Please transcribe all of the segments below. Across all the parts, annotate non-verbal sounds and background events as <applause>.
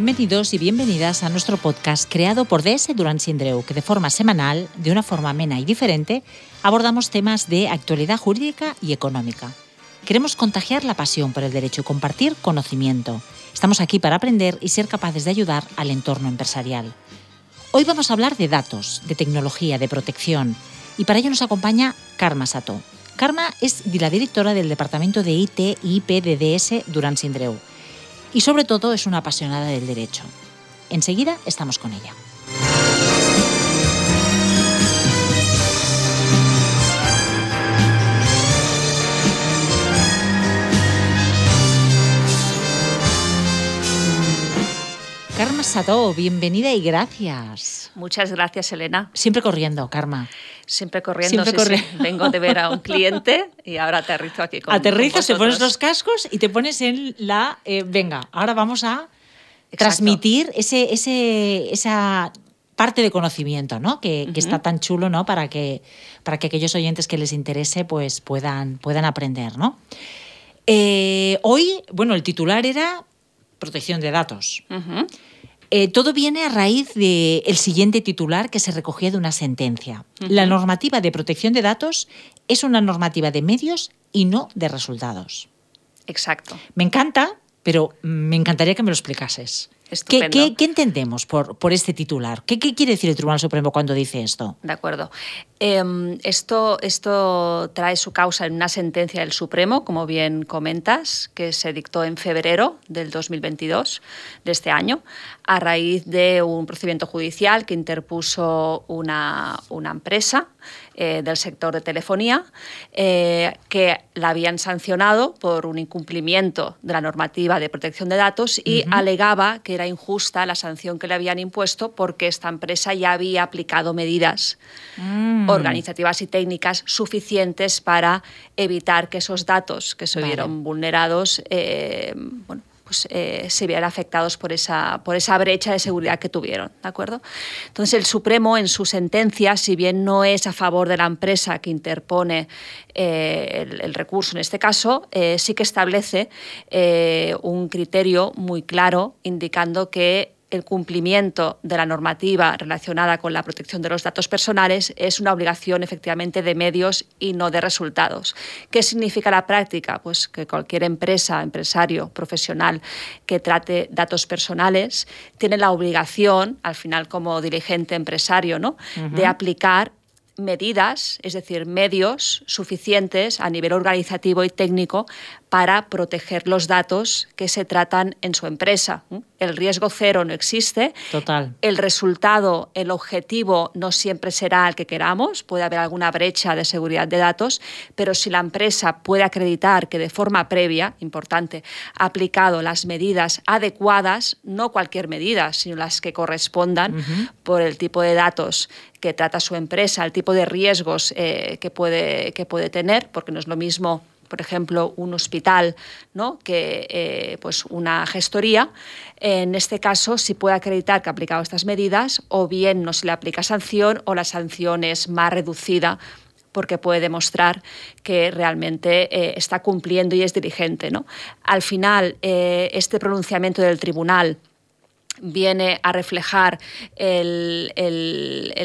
Bienvenidos y bienvenidas a nuestro podcast creado por DS Durán Sindreu, que de forma semanal, de una forma amena y diferente, abordamos temas de actualidad jurídica y económica. Queremos contagiar la pasión por el derecho y compartir conocimiento. Estamos aquí para aprender y ser capaces de ayudar al entorno empresarial. Hoy vamos a hablar de datos, de tecnología, de protección, y para ello nos acompaña Karma Sato. Karma es la directora del Departamento de IT y IP de DS Durán Sindreu y sobre todo es una apasionada del derecho. Enseguida estamos con ella. Karma Sato, bienvenida y gracias. Muchas gracias, Elena. Siempre corriendo, Karma. Siempre corriendo. Siempre <laughs> Vengo de ver a un cliente y ahora aterrizo aquí con Aterrizas, te pones los cascos y te pones en la. Eh, venga, ahora vamos a transmitir ese, ese, esa parte de conocimiento, ¿no? Que, está tan chulo, ¿no? Para que, para que aquellos oyentes que les interese, pues puedan, puedan aprender, ¿no? Eh, hoy, bueno, el titular era protección de datos. Eh, todo viene a raíz del siguiente titular que se recogía de una sentencia. La normativa de protección de datos es una normativa de medios y no de resultados. Exacto. Me encanta, pero me encantaría que me lo explicases. ¿Qué, ¿Qué, entendemos por, por, este titular? ¿Qué, ¿Qué, quiere decir el Tribunal Supremo cuando dice esto? De acuerdo. Em, esto, esto trae su causa en una sentencia del Supremo, como bien comentas, que se dictó en febrero del 2022 de este año, a raíz de un procedimiento judicial que interpuso una, una empresa eh, del sector de telefonía eh, que la habían sancionado por un incumplimiento de la normativa de protección de datos y alegaba que era injusta la sanción que le habían impuesto porque esta empresa ya había aplicado medidas mm. organizativas y técnicas suficientes para evitar que esos datos que se vieron vulnerados eh, bueno, pues, eh, se vieran afectados por esa, por esa brecha de seguridad que tuvieron. ¿de acuerdo? Entonces, el Supremo, en su sentencia, si bien no es a favor de la empresa que interpone eh, el, recurso en este caso, eh, sí que establece un criterio muy claro indicando que el cumplimiento de la normativa relacionada con la protección de los datos personales es una obligación efectivamente de medios y no de resultados. ¿Qué significa la práctica? Pues que cualquier empresa, empresario, profesional que trate datos personales tiene la obligación, al final como dirigente empresario, ¿no? de aplicar medidas, es decir, medios suficientes a nivel organizativo y técnico para proteger los datos que se tratan en su empresa. El riesgo cero no existe. Total. El resultado, el objetivo no siempre será el que queramos. Puede haber alguna brecha de seguridad de datos, pero si la empresa puede acreditar que de forma previa, importante, ha aplicado las medidas adecuadas, no cualquier medida, sino las que correspondan por el tipo de datos que trata su empresa, el tipo de riesgos eh, que, puede, que puede tener, porque no es lo mismo por ejemplo, un hospital ¿no? que eh, pues una gestoría. En este caso, si puede acreditar que ha aplicado estas medidas, o bien no se le aplica sanción o la sanción es más reducida porque puede demostrar que realmente eh, está cumpliendo y es dirigente. ¿no? Al final, este pronunciamiento del tribunal viene a reflejar el,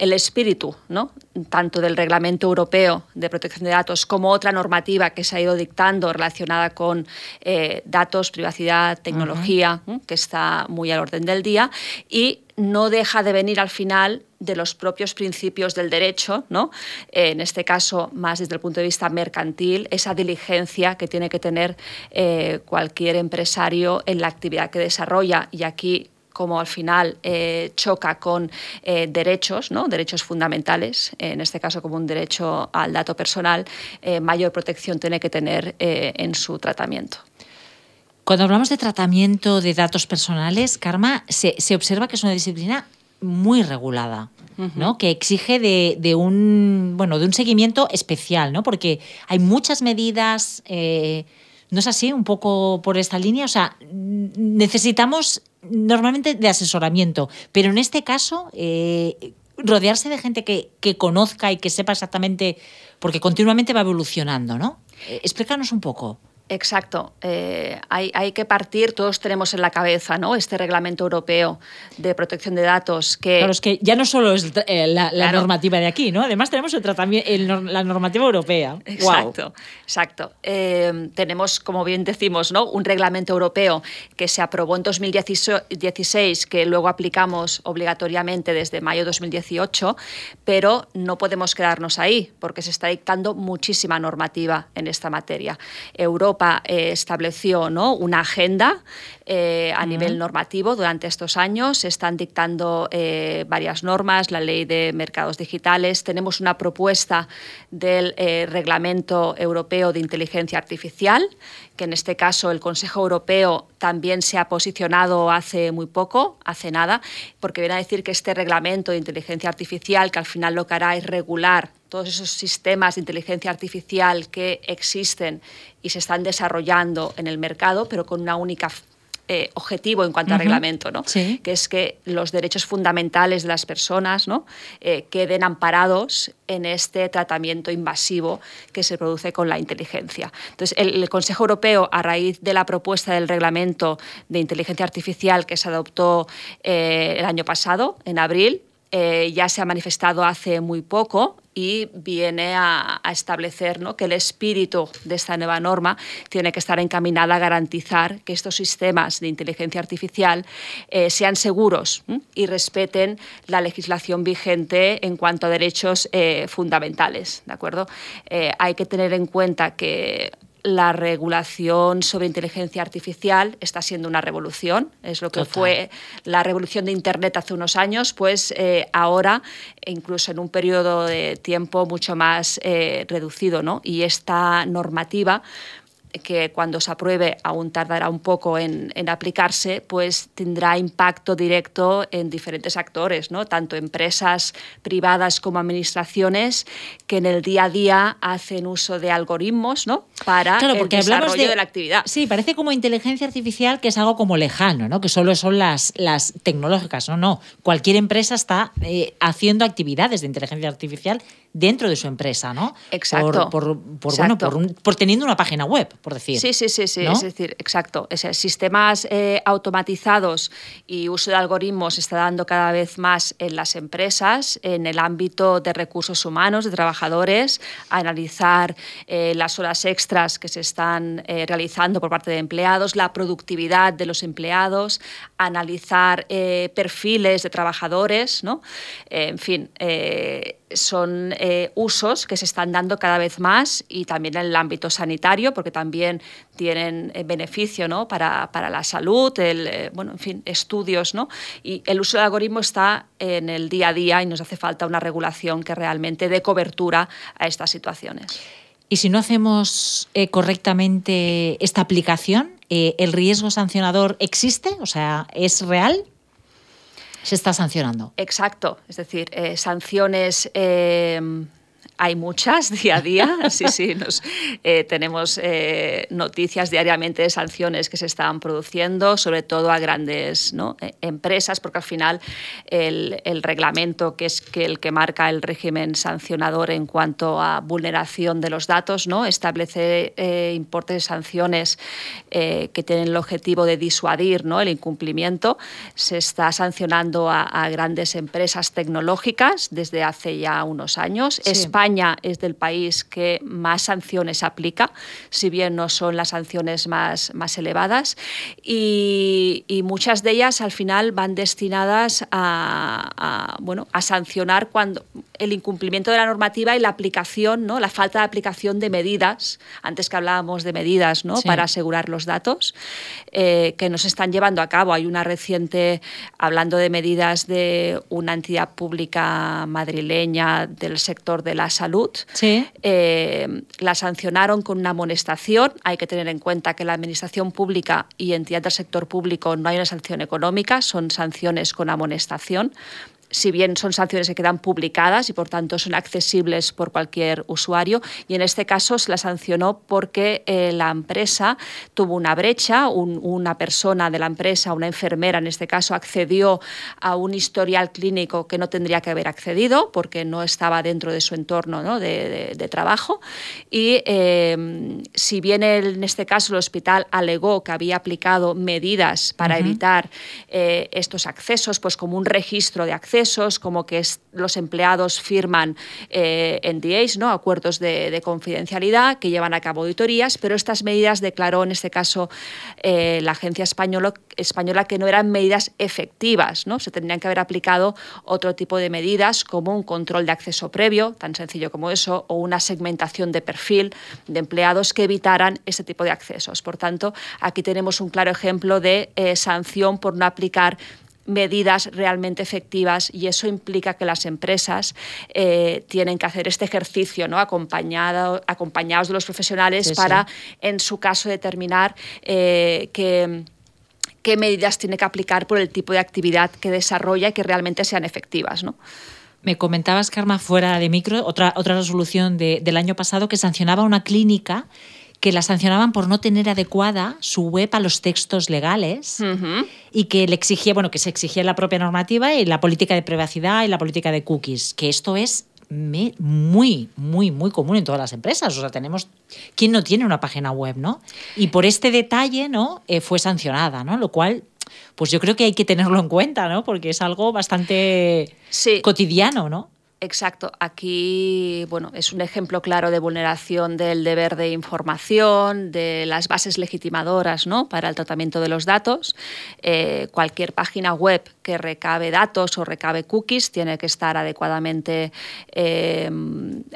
espíritu, ¿no? tanto del Reglamento Europeo de Protección de Datos como otra normativa que se ha ido dictando relacionada con eh, datos, privacidad, tecnología, que está muy al orden del día, y no deja de venir al final de los propios principios del derecho, ¿no? en este caso más desde el punto de vista mercantil, esa diligencia que tiene que tener eh, cualquier empresario en la actividad que desarrolla. Y aquí como al final eh, choca con eh, derechos, ¿no? derechos fundamentales, en este caso como un derecho al dato personal, eh, mayor protección tiene que tener en su tratamiento. Cuando hablamos de tratamiento de datos personales, Karma, se, observa que es una disciplina muy regulada. ¿no? que exige de, un bueno de un seguimiento especial, ¿no? porque hay muchas medidas, ¿no es así? Un poco por esta línea. O sea, necesitamos normalmente de asesoramiento, pero en este caso, eh, rodearse de gente que, conozca y que sepa exactamente, porque continuamente va evolucionando, ¿no? Eh, explícanos un poco. Exacto. Eh, hay, hay, que partir, todos tenemos en la cabeza ¿no? este reglamento europeo de protección de datos que... Claro, es que ya no solo es eh, la, normativa de aquí, ¿no? Además tenemos otra también, la normativa europea. Exacto, exacto. Eh, tenemos, como bien decimos, ¿no? un reglamento europeo que se aprobó en 2016, que luego aplicamos obligatoriamente desde mayo de 2018, pero no podemos quedarnos ahí, porque se está dictando muchísima normativa en esta materia. Europa eh, estableció ¿no? una agenda eh, a nivel normativo durante estos años. Se están dictando eh, varias normas, la ley de mercados digitales. Tenemos una propuesta del Reglamento Europeo de Inteligencia Artificial, que en este caso el Consejo Europeo también se ha posicionado hace muy poco, hace nada, porque viene a decir que este reglamento de inteligencia artificial, que al final lo que hará es regular todos esos sistemas de inteligencia artificial que existen y se están desarrollando en el mercado, pero con una única eh, objetivo en cuanto a reglamento, ¿no? que es que los derechos fundamentales de las personas ¿no? Eh, queden amparados en este tratamiento invasivo que se produce con la inteligencia. Entonces, el, Consejo Europeo, a raíz de la propuesta del reglamento de inteligencia artificial que se adoptó eh, el año pasado, en abril, ya se ha manifestado hace muy poco y viene a, establecer ¿no? que el espíritu de esta nueva norma tiene que estar encaminada a garantizar que estos sistemas de inteligencia artificial eh, sean seguros y respeten la legislación vigente en cuanto a derechos eh, fundamentales. ¿de acuerdo? Eh, hay que tener en cuenta que la regulación sobre inteligencia artificial está siendo una revolución. Es lo que fue la revolución de Internet hace unos años, pues eh, ahora, incluso en un periodo de tiempo mucho más eh, reducido. ¿no? Y esta normativa que cuando se apruebe aún tardará un poco en, aplicarse, pues tendrá impacto directo en diferentes actores, ¿no? tanto empresas privadas como administraciones que en el día a día hacen uso de algoritmos ¿no? para el desarrollo de, la actividad. Sí, parece como inteligencia artificial que es algo como lejano, ¿no? que solo son las, las tecnológicas. No, no. Cualquier empresa está eh, haciendo actividades de inteligencia artificial dentro de su empresa, ¿no? Exacto. Por, Bueno, por, teniendo una página web, por decir. Sí, sí, sí, sí. Es decir, exacto. sistemas eh, automatizados y uso de algoritmos se está dando cada vez más en las empresas, en el ámbito de recursos humanos, de trabajadores, analizar eh, las horas extras que se están eh, realizando por parte de empleados, la productividad de los empleados, analizar perfiles de trabajadores, ¿no? en fin son eh, usos que se están dando cada vez más y también en el ámbito sanitario, porque también tienen eh, beneficio ¿no? para, la salud, el, eh, bueno, en fin, estudios. ¿no? Y el uso del algoritmo está en el día a día y nos hace falta una regulación que realmente dé cobertura a estas situaciones. Y si no hacemos correctamente esta aplicación, ¿el riesgo sancionador existe? O sea, ¿es real? Se está sancionando. Exacto, es decir, eh, sanciones eh, hay muchas día a día, <laughs> sí, sí, nos, eh, tenemos eh, noticias diariamente de sanciones que se están produciendo, sobre todo a grandes ¿no? Eh, empresas, porque al final el, el, reglamento, que es que el que marca el régimen sancionador en cuanto a vulneración de los datos, ¿no? establece importes de sanciones que tienen el objetivo de disuadir ¿no? el incumplimiento. Se está sancionando a, a, grandes empresas tecnológicas desde hace ya unos años. España España es del país que más sanciones aplica, si bien no son las sanciones más, más elevadas, y, muchas de ellas al final van destinadas a, bueno, a sancionar cuando el incumplimiento de la normativa y la aplicación, ¿no? la falta de aplicación de medidas, antes que hablábamos de medidas ¿no? para asegurar los datos, eh, que nos están llevando a cabo. Hay una reciente, hablando de medidas de una entidad pública madrileña del sector de la salud. Eh, la sancionaron con una amonestación. Hay que tener en cuenta que la administración pública y entidad del sector público no hay una sanción económica, son sanciones con amonestación si bien son sanciones que quedan publicadas y por tanto son accesibles por cualquier usuario, y en este caso se la sancionó porque eh, la empresa tuvo una brecha, una persona de la empresa, una enfermera en este caso, accedió a un historial clínico que no tendría que haber accedido porque no estaba dentro de su entorno de, trabajo. Y eh, si bien en este caso el hospital alegó que había aplicado medidas para evitar eh, estos accesos, pues como un registro de como que los empleados firman eh, NDAs, ¿no? acuerdos de, confidencialidad, que llevan a cabo auditorías, pero estas medidas declaró en este caso eh, la agencia española, española que no eran medidas efectivas, ¿no? se tendrían que haber aplicado otro tipo de medidas como un control de acceso previo, tan sencillo como eso, o una segmentación de perfil de empleados que evitaran ese tipo de accesos. Por tanto, aquí tenemos un claro ejemplo de eh, sanción por no aplicar medidas realmente efectivas y eso implica que las empresas eh, tienen que hacer este ejercicio ¿no? Acompañado, acompañados de los profesionales para, en su caso, determinar eh, qué medidas tiene que aplicar por el tipo de actividad que desarrolla y que realmente sean efectivas. ¿no? Me comentabas, Karma, fuera de micro, otra, otra resolución del año pasado que sancionaba una clínica que la sancionaban por no tener adecuada su web a los textos legales y que le exigía, bueno, que se exigía la propia normativa y la política de privacidad y la política de cookies, que esto es muy, muy, muy común en todas las empresas. O sea, tenemos. ¿Quién no tiene una página web, no? Y por este detalle, ¿no? Eh, fue sancionada, ¿no? Lo cual, pues yo creo que hay que tenerlo en cuenta, ¿no? Porque es algo bastante cotidiano, ¿no? Exacto. Aquí, bueno, es un ejemplo claro de vulneración del deber de información, de las bases legitimadoras ¿no? para el tratamiento de los datos. Eh, cualquier página web que recabe datos o recabe cookies tiene que estar adecuadamente eh,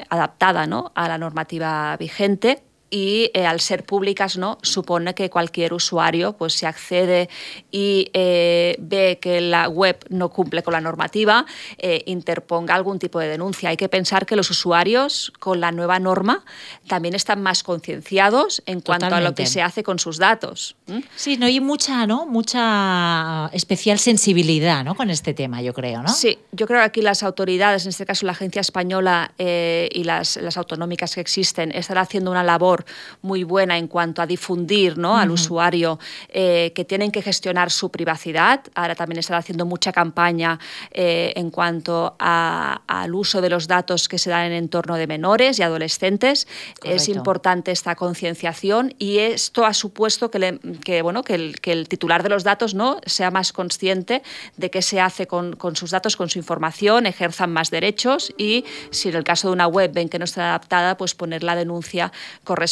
adaptada ¿no? a la normativa vigente y eh, al ser públicas no supone que cualquier usuario pues si accede y eh, ve que la web no cumple con la normativa eh, interponga algún tipo de denuncia. Hay que pensar que los usuarios con la nueva norma también están más concienciados en cuanto a lo que se hace con sus datos sí no hay mucha no mucha especial sensibilidad no con este tema yo creo no sí yo creo que aquí las autoridades en este caso la agencia española y las, las autonómicas que existen están haciendo una labor muy buena en cuanto a difundir ¿no? al usuario eh, que tienen que gestionar su privacidad. Ahora también están haciendo mucha campaña eh, en cuanto al uso de los datos que se dan en entorno de menores y adolescentes. Es importante esta concienciación y esto ha supuesto que, que bueno, que el, que, el, titular de los datos ¿no? sea más consciente de qué se hace con, con sus datos, con su información, ejerzan más derechos y si en el caso de una web ven que no está adaptada, pues poner la denuncia correspondiente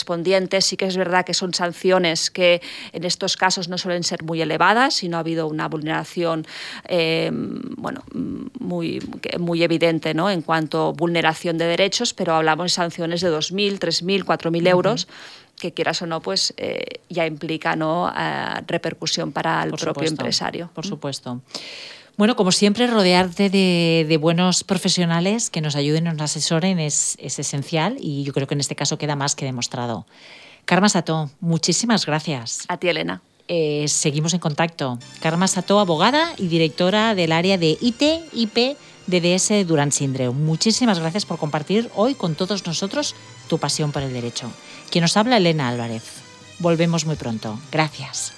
Sí que es verdad que son sanciones que en estos casos no suelen ser muy elevadas, sino ha habido una vulneración eh, bueno, muy, muy evidente ¿no? en cuanto a vulneración de derechos, pero hablamos de sanciones de 2.000, 3.000, 4.000 euros. que quieras o no, pues eh, ya implica ¿no? Eh, repercusión para el propio empresario. Por supuesto. Bueno, como siempre, rodearte de, buenos profesionales que nos ayuden, nos asesoren es, esencial y yo creo que en este caso queda más que demostrado. Karma Sato, muchísimas gracias. A ti, Elena. Eh, seguimos en contacto. Karma Sato, abogada y directora del área de IT, IP, DDS Durán Sindreu. Muchísimas gracias por compartir hoy con todos nosotros tu pasión por el derecho. Quien nos habla, Elena Álvarez. Volvemos muy pronto. Gracias.